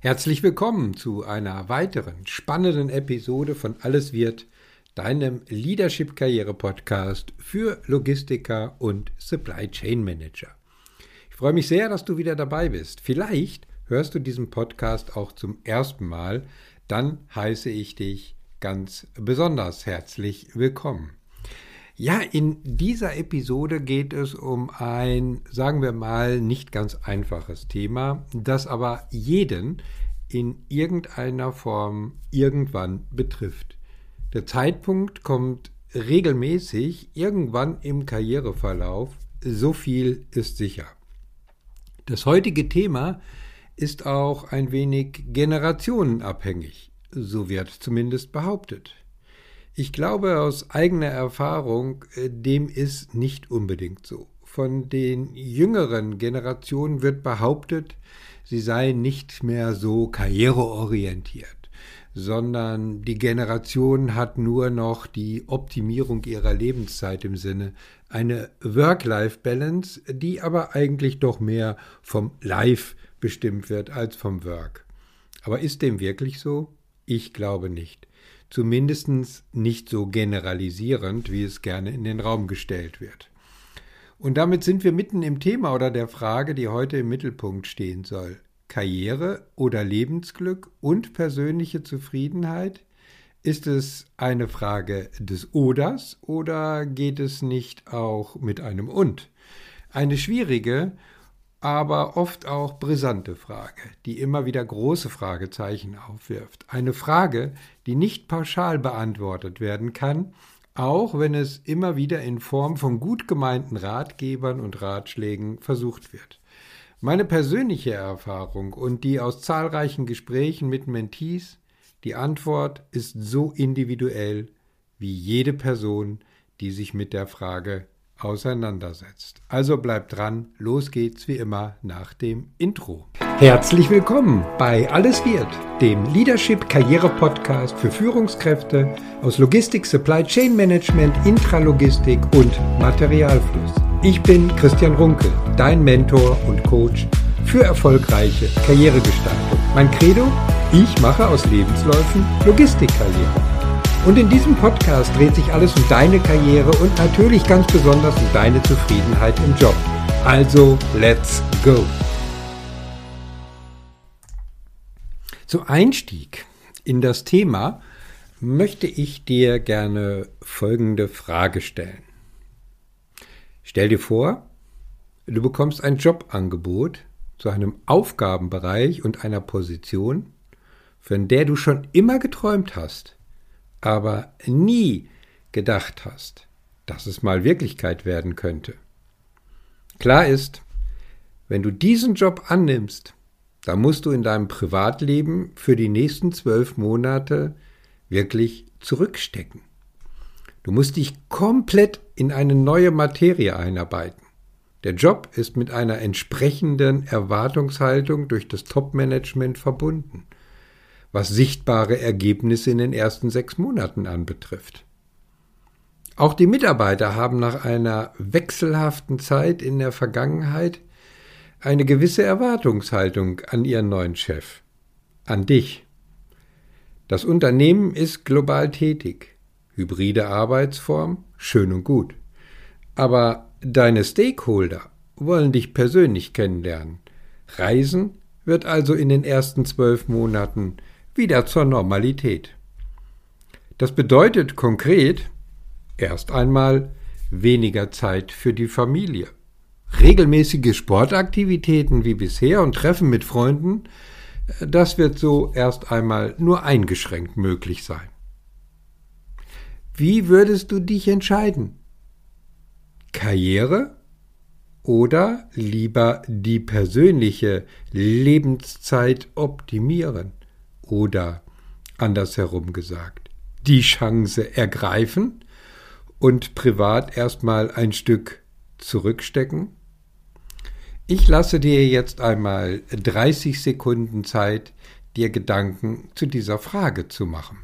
Herzlich willkommen zu einer weiteren spannenden Episode von Alles wird, deinem Leadership Karriere Podcast für Logistiker und Supply Chain Manager. Ich freue mich sehr, dass du wieder dabei bist. Vielleicht hörst du diesen Podcast auch zum ersten Mal, dann heiße ich dich ganz besonders herzlich willkommen. Ja, in dieser Episode geht es um ein, sagen wir mal, nicht ganz einfaches Thema, das aber jeden in irgendeiner Form irgendwann betrifft. Der Zeitpunkt kommt regelmäßig irgendwann im Karriereverlauf, so viel ist sicher. Das heutige Thema ist auch ein wenig generationenabhängig, so wird zumindest behauptet. Ich glaube aus eigener Erfahrung, äh, dem ist nicht unbedingt so. Von den jüngeren Generationen wird behauptet, sie seien nicht mehr so karriereorientiert, sondern die Generation hat nur noch die Optimierung ihrer Lebenszeit im Sinne, eine Work-Life-Balance, die aber eigentlich doch mehr vom Life bestimmt wird als vom Work. Aber ist dem wirklich so? Ich glaube nicht zumindest nicht so generalisierend, wie es gerne in den Raum gestellt wird. Und damit sind wir mitten im Thema oder der Frage, die heute im Mittelpunkt stehen soll. Karriere oder Lebensglück und persönliche Zufriedenheit? Ist es eine Frage des Oders oder geht es nicht auch mit einem Und? Eine schwierige aber oft auch brisante Frage, die immer wieder große Fragezeichen aufwirft. Eine Frage, die nicht pauschal beantwortet werden kann, auch wenn es immer wieder in Form von gut gemeinten Ratgebern und Ratschlägen versucht wird. Meine persönliche Erfahrung und die aus zahlreichen Gesprächen mit Mentees, die Antwort ist so individuell wie jede Person, die sich mit der Frage auseinandersetzt. Also bleibt dran, los geht's wie immer nach dem Intro. Herzlich willkommen bei Alles wird, dem Leadership Karriere Podcast für Führungskräfte aus Logistik, Supply Chain Management, Intralogistik und Materialfluss. Ich bin Christian Runke, dein Mentor und Coach für erfolgreiche Karrieregestaltung. Mein Credo? Ich mache aus Lebensläufen Logistikkarriere. Und in diesem Podcast dreht sich alles um deine Karriere und natürlich ganz besonders um deine Zufriedenheit im Job. Also, let's go! Zum Einstieg in das Thema möchte ich dir gerne folgende Frage stellen. Stell dir vor, du bekommst ein Jobangebot zu einem Aufgabenbereich und einer Position, von der du schon immer geträumt hast aber nie gedacht hast, dass es mal Wirklichkeit werden könnte. Klar ist, wenn du diesen Job annimmst, dann musst du in deinem Privatleben für die nächsten zwölf Monate wirklich zurückstecken. Du musst dich komplett in eine neue Materie einarbeiten. Der Job ist mit einer entsprechenden Erwartungshaltung durch das Top-Management verbunden was sichtbare Ergebnisse in den ersten sechs Monaten anbetrifft. Auch die Mitarbeiter haben nach einer wechselhaften Zeit in der Vergangenheit eine gewisse Erwartungshaltung an ihren neuen Chef, an dich. Das Unternehmen ist global tätig, hybride Arbeitsform, schön und gut. Aber deine Stakeholder wollen dich persönlich kennenlernen. Reisen wird also in den ersten zwölf Monaten wieder zur Normalität. Das bedeutet konkret erst einmal weniger Zeit für die Familie. Regelmäßige Sportaktivitäten wie bisher und Treffen mit Freunden, das wird so erst einmal nur eingeschränkt möglich sein. Wie würdest du dich entscheiden? Karriere oder lieber die persönliche Lebenszeit optimieren? Oder andersherum gesagt, die Chance ergreifen und privat erstmal ein Stück zurückstecken? Ich lasse dir jetzt einmal 30 Sekunden Zeit, dir Gedanken zu dieser Frage zu machen.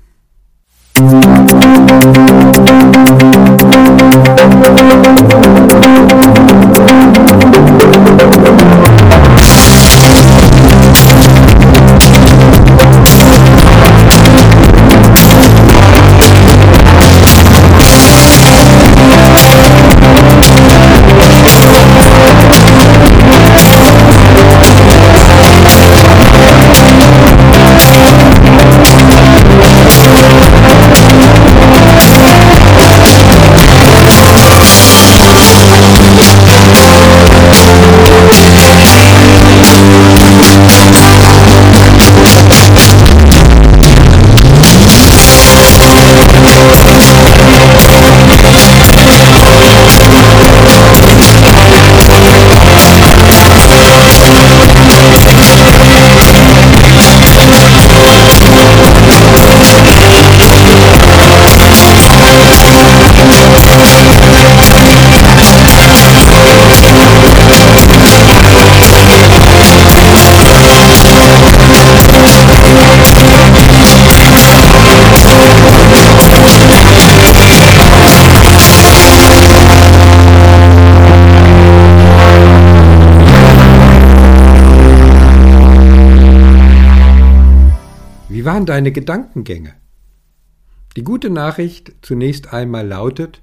Wie waren deine Gedankengänge? Die gute Nachricht zunächst einmal lautet,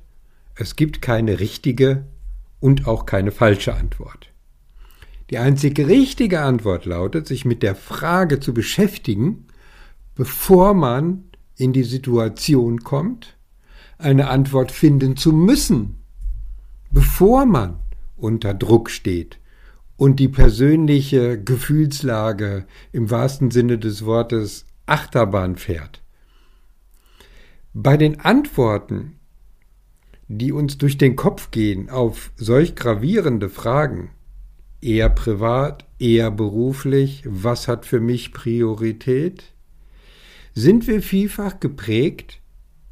es gibt keine richtige und auch keine falsche Antwort. Die einzige richtige Antwort lautet, sich mit der Frage zu beschäftigen, bevor man in die Situation kommt, eine Antwort finden zu müssen, bevor man unter Druck steht und die persönliche Gefühlslage im wahrsten Sinne des Wortes Achterbahn fährt. Bei den Antworten, die uns durch den Kopf gehen auf solch gravierende Fragen, eher privat, eher beruflich, was hat für mich Priorität, sind wir vielfach geprägt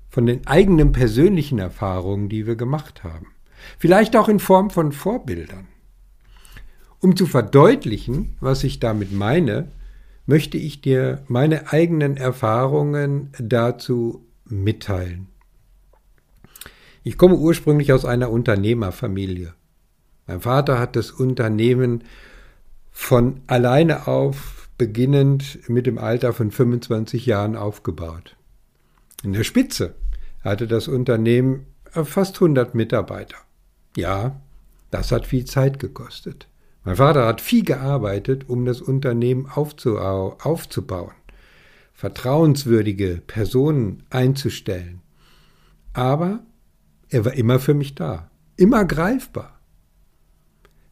von den eigenen persönlichen Erfahrungen, die wir gemacht haben. Vielleicht auch in Form von Vorbildern. Um zu verdeutlichen, was ich damit meine, möchte ich dir meine eigenen Erfahrungen dazu mitteilen. Ich komme ursprünglich aus einer Unternehmerfamilie. Mein Vater hat das Unternehmen von alleine auf, beginnend mit dem Alter von 25 Jahren aufgebaut. In der Spitze hatte das Unternehmen fast 100 Mitarbeiter. Ja, das hat viel Zeit gekostet. Mein Vater hat viel gearbeitet, um das Unternehmen aufzubauen, vertrauenswürdige Personen einzustellen. Aber er war immer für mich da, immer greifbar.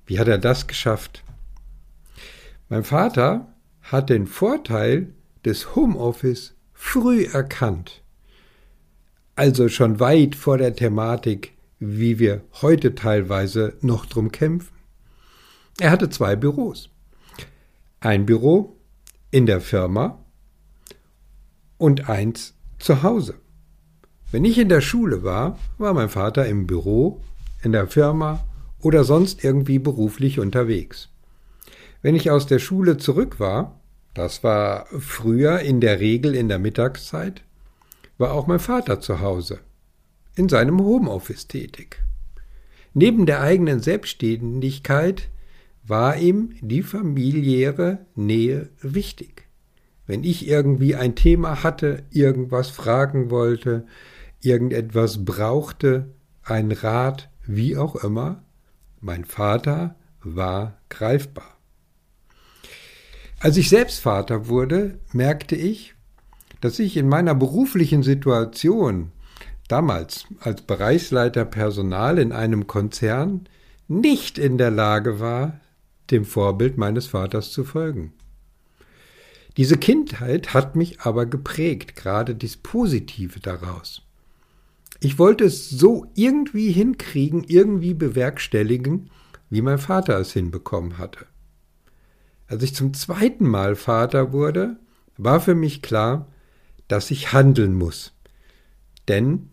Wie hat er das geschafft? Mein Vater hat den Vorteil des Homeoffice früh erkannt. Also schon weit vor der Thematik, wie wir heute teilweise noch drum kämpfen. Er hatte zwei Büros. Ein Büro in der Firma und eins zu Hause. Wenn ich in der Schule war, war mein Vater im Büro, in der Firma oder sonst irgendwie beruflich unterwegs. Wenn ich aus der Schule zurück war, das war früher in der Regel in der Mittagszeit, war auch mein Vater zu Hause, in seinem Homeoffice tätig. Neben der eigenen Selbstständigkeit war ihm die familiäre Nähe wichtig. Wenn ich irgendwie ein Thema hatte, irgendwas fragen wollte, irgendetwas brauchte, ein Rat, wie auch immer, mein Vater war greifbar. Als ich selbst Vater wurde, merkte ich, dass ich in meiner beruflichen Situation, damals als Bereichsleiter Personal in einem Konzern, nicht in der Lage war, dem Vorbild meines Vaters zu folgen. Diese Kindheit hat mich aber geprägt, gerade das Positive daraus. Ich wollte es so irgendwie hinkriegen, irgendwie bewerkstelligen, wie mein Vater es hinbekommen hatte. Als ich zum zweiten Mal Vater wurde, war für mich klar, dass ich handeln muss. Denn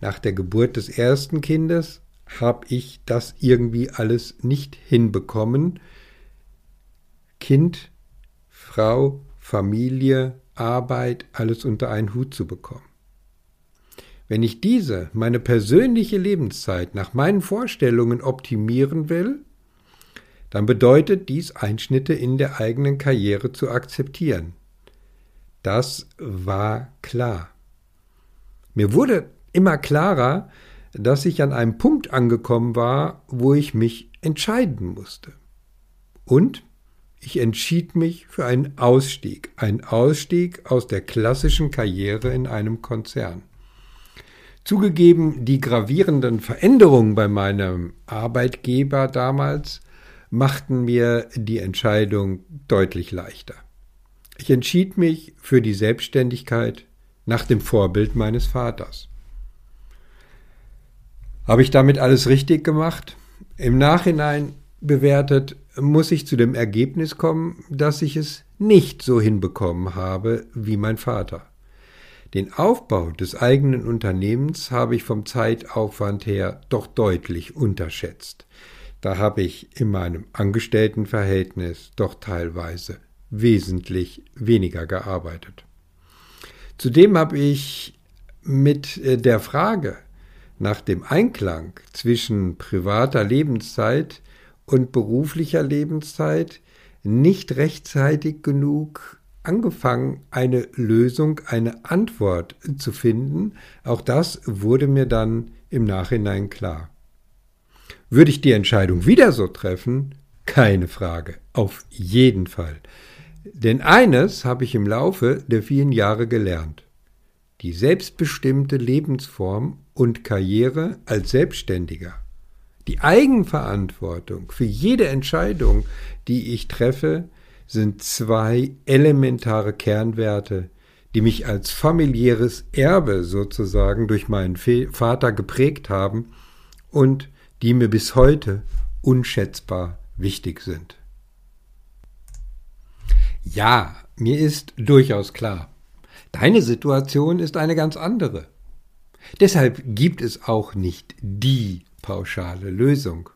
nach der Geburt des ersten Kindes habe ich das irgendwie alles nicht hinbekommen. Kind, Frau, Familie, Arbeit, alles unter einen Hut zu bekommen. Wenn ich diese, meine persönliche Lebenszeit nach meinen Vorstellungen optimieren will, dann bedeutet dies Einschnitte in der eigenen Karriere zu akzeptieren. Das war klar. Mir wurde immer klarer, dass ich an einem Punkt angekommen war, wo ich mich entscheiden musste. Und ich entschied mich für einen Ausstieg, einen Ausstieg aus der klassischen Karriere in einem Konzern. Zugegeben, die gravierenden Veränderungen bei meinem Arbeitgeber damals machten mir die Entscheidung deutlich leichter. Ich entschied mich für die Selbstständigkeit nach dem Vorbild meines Vaters. Habe ich damit alles richtig gemacht? Im Nachhinein bewertet muss ich zu dem Ergebnis kommen, dass ich es nicht so hinbekommen habe wie mein Vater. Den Aufbau des eigenen Unternehmens habe ich vom Zeitaufwand her doch deutlich unterschätzt. Da habe ich in meinem Angestelltenverhältnis doch teilweise wesentlich weniger gearbeitet. Zudem habe ich mit äh, der Frage nach dem Einklang zwischen privater Lebenszeit und beruflicher Lebenszeit nicht rechtzeitig genug angefangen, eine Lösung, eine Antwort zu finden. Auch das wurde mir dann im Nachhinein klar. Würde ich die Entscheidung wieder so treffen? Keine Frage, auf jeden Fall. Denn eines habe ich im Laufe der vielen Jahre gelernt. Die selbstbestimmte Lebensform und Karriere als Selbstständiger. Die Eigenverantwortung für jede Entscheidung, die ich treffe, sind zwei elementare Kernwerte, die mich als familiäres Erbe sozusagen durch meinen Vater geprägt haben und die mir bis heute unschätzbar wichtig sind. Ja, mir ist durchaus klar, deine Situation ist eine ganz andere. Deshalb gibt es auch nicht die pauschale Lösung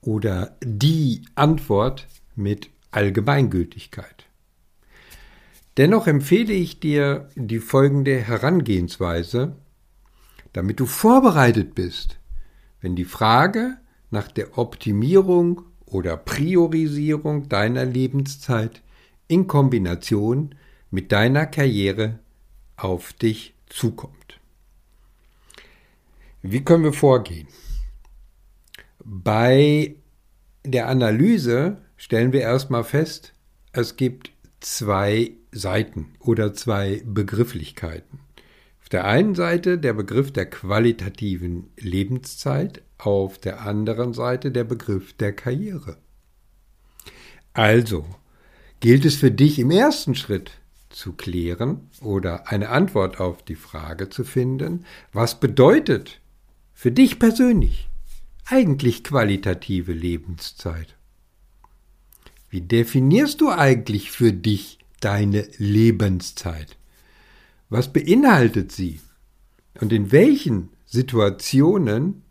oder die Antwort mit Allgemeingültigkeit. Dennoch empfehle ich dir die folgende Herangehensweise, damit du vorbereitet bist, wenn die Frage nach der Optimierung oder Priorisierung deiner Lebenszeit in Kombination mit deiner Karriere auf dich zukommt. Wie können wir vorgehen? Bei der Analyse stellen wir erstmal fest, es gibt zwei Seiten oder zwei Begrifflichkeiten. Auf der einen Seite der Begriff der qualitativen Lebenszeit, auf der anderen Seite der Begriff der Karriere. Also gilt es für dich im ersten Schritt zu klären oder eine Antwort auf die Frage zu finden, was bedeutet für dich persönlich eigentlich qualitative Lebenszeit? Wie definierst du eigentlich für dich deine Lebenszeit? Was beinhaltet sie? Und in welchen Situationen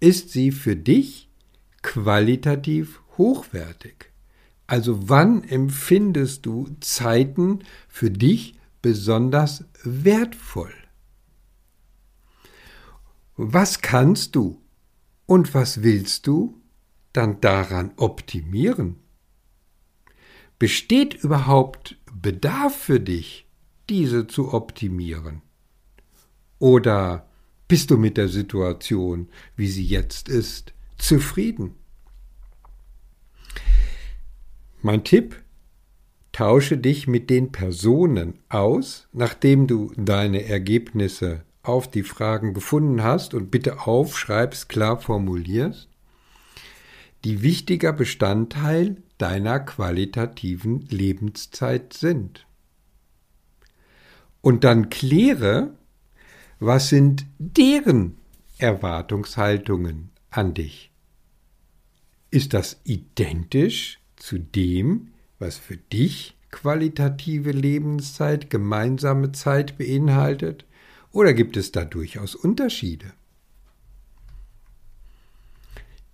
ist sie für dich qualitativ hochwertig? Also wann empfindest du Zeiten für dich besonders wertvoll? Was kannst du und was willst du dann daran optimieren? Besteht überhaupt Bedarf für dich, diese zu optimieren? Oder bist du mit der Situation, wie sie jetzt ist, zufrieden? Mein Tipp, tausche dich mit den Personen aus, nachdem du deine Ergebnisse auf die Fragen gefunden hast und bitte aufschreibst, klar formulierst, die wichtiger Bestandteil deiner qualitativen Lebenszeit sind. Und dann kläre, was sind deren Erwartungshaltungen an dich? Ist das identisch zu dem, was für dich qualitative Lebenszeit, gemeinsame Zeit beinhaltet? Oder gibt es da durchaus Unterschiede?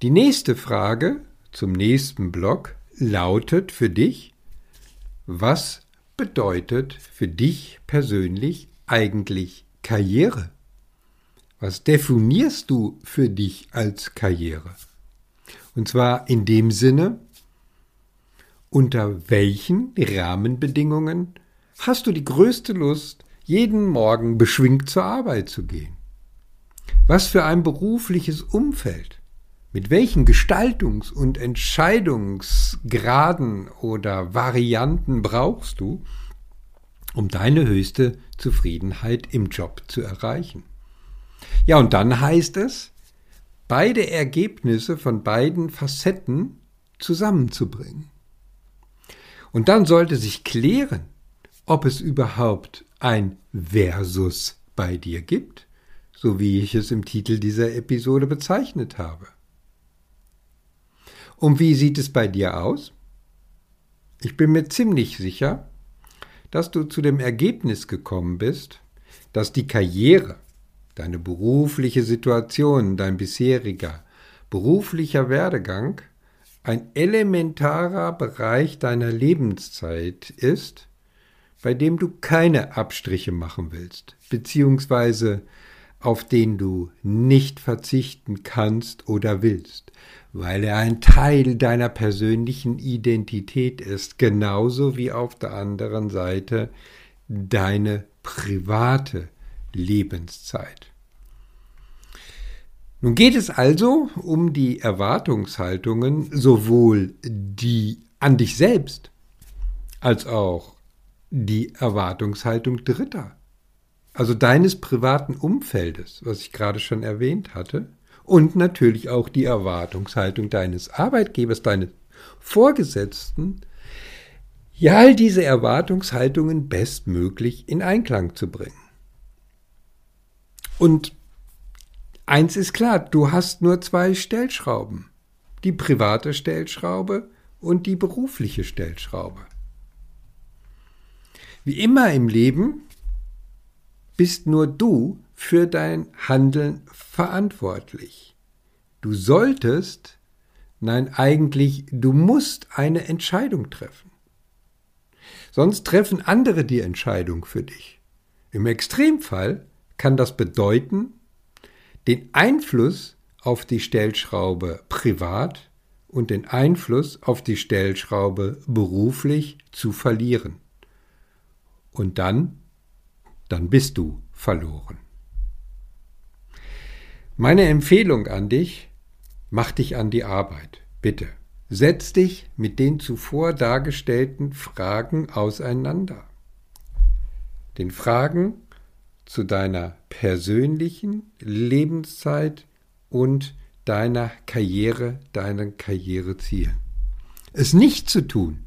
Die nächste Frage zum nächsten Block lautet für dich, was bedeutet für dich persönlich eigentlich Karriere? Was definierst du für dich als Karriere? Und zwar in dem Sinne, unter welchen Rahmenbedingungen hast du die größte Lust, jeden Morgen beschwingt zur Arbeit zu gehen? Was für ein berufliches Umfeld? Mit welchen Gestaltungs- und Entscheidungsgraden oder Varianten brauchst du, um deine höchste Zufriedenheit im Job zu erreichen? Ja, und dann heißt es, beide Ergebnisse von beiden Facetten zusammenzubringen. Und dann sollte sich klären, ob es überhaupt ein Versus bei dir gibt, so wie ich es im Titel dieser Episode bezeichnet habe. Und wie sieht es bei dir aus? Ich bin mir ziemlich sicher, dass du zu dem Ergebnis gekommen bist, dass die Karriere, deine berufliche Situation, dein bisheriger beruflicher Werdegang ein elementarer Bereich deiner Lebenszeit ist, bei dem du keine Abstriche machen willst, beziehungsweise auf den du nicht verzichten kannst oder willst, weil er ein Teil deiner persönlichen Identität ist, genauso wie auf der anderen Seite deine private Lebenszeit. Nun geht es also um die Erwartungshaltungen, sowohl die an dich selbst als auch die Erwartungshaltung Dritter, also deines privaten Umfeldes, was ich gerade schon erwähnt hatte, und natürlich auch die Erwartungshaltung deines Arbeitgebers, deines Vorgesetzten, ja all diese Erwartungshaltungen bestmöglich in Einklang zu bringen. Und eins ist klar, du hast nur zwei Stellschrauben. Die private Stellschraube und die berufliche Stellschraube. Wie immer im Leben bist nur du für dein Handeln verantwortlich. Du solltest, nein eigentlich, du musst eine Entscheidung treffen. Sonst treffen andere die Entscheidung für dich. Im Extremfall kann das bedeuten, den Einfluss auf die Stellschraube privat und den Einfluss auf die Stellschraube beruflich zu verlieren. Und dann, dann bist du verloren. Meine Empfehlung an dich, mach dich an die Arbeit, bitte. Setz dich mit den zuvor dargestellten Fragen auseinander. Den Fragen zu deiner persönlichen Lebenszeit und deiner Karriere, deinen Karrierezielen. Es nicht zu tun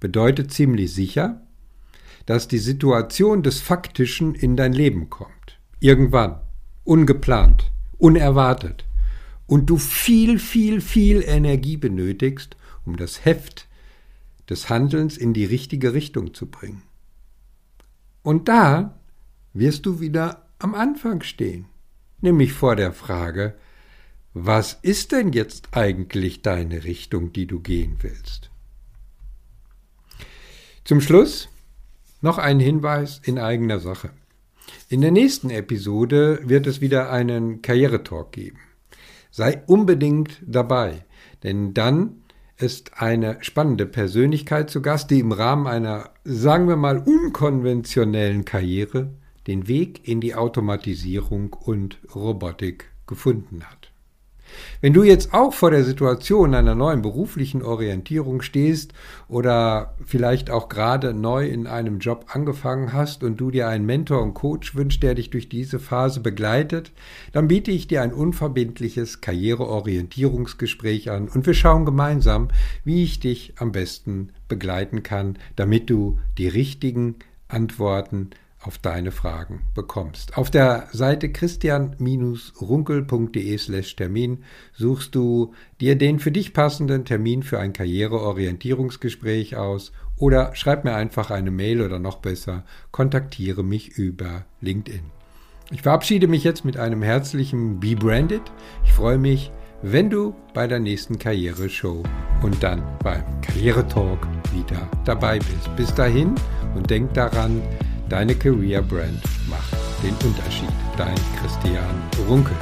bedeutet ziemlich sicher, dass die Situation des Faktischen in dein Leben kommt. Irgendwann, ungeplant, unerwartet. Und du viel, viel, viel Energie benötigst, um das Heft des Handelns in die richtige Richtung zu bringen. Und da wirst du wieder am Anfang stehen, nämlich vor der Frage, was ist denn jetzt eigentlich deine Richtung, die du gehen willst? Zum Schluss noch ein Hinweis in eigener Sache. In der nächsten Episode wird es wieder einen Karrieretalk geben. Sei unbedingt dabei, denn dann ist eine spannende Persönlichkeit zu Gast, die im Rahmen einer, sagen wir mal, unkonventionellen Karriere den Weg in die Automatisierung und Robotik gefunden hat. Wenn du jetzt auch vor der Situation einer neuen beruflichen Orientierung stehst oder vielleicht auch gerade neu in einem Job angefangen hast und du dir einen Mentor und Coach wünschst, der dich durch diese Phase begleitet, dann biete ich dir ein unverbindliches Karriereorientierungsgespräch an und wir schauen gemeinsam, wie ich dich am besten begleiten kann, damit du die richtigen Antworten auf deine Fragen bekommst. Auf der Seite christian-runkel.de slash Termin suchst du dir den für dich passenden Termin für ein Karriereorientierungsgespräch aus oder schreib mir einfach eine Mail oder noch besser, kontaktiere mich über LinkedIn. Ich verabschiede mich jetzt mit einem herzlichen Be Branded. Ich freue mich, wenn du bei der nächsten Karriereshow und dann beim Karrieretalk wieder dabei bist. Bis dahin und denk daran, Deine Career Brand macht den Unterschied. Dein Christian Runkel.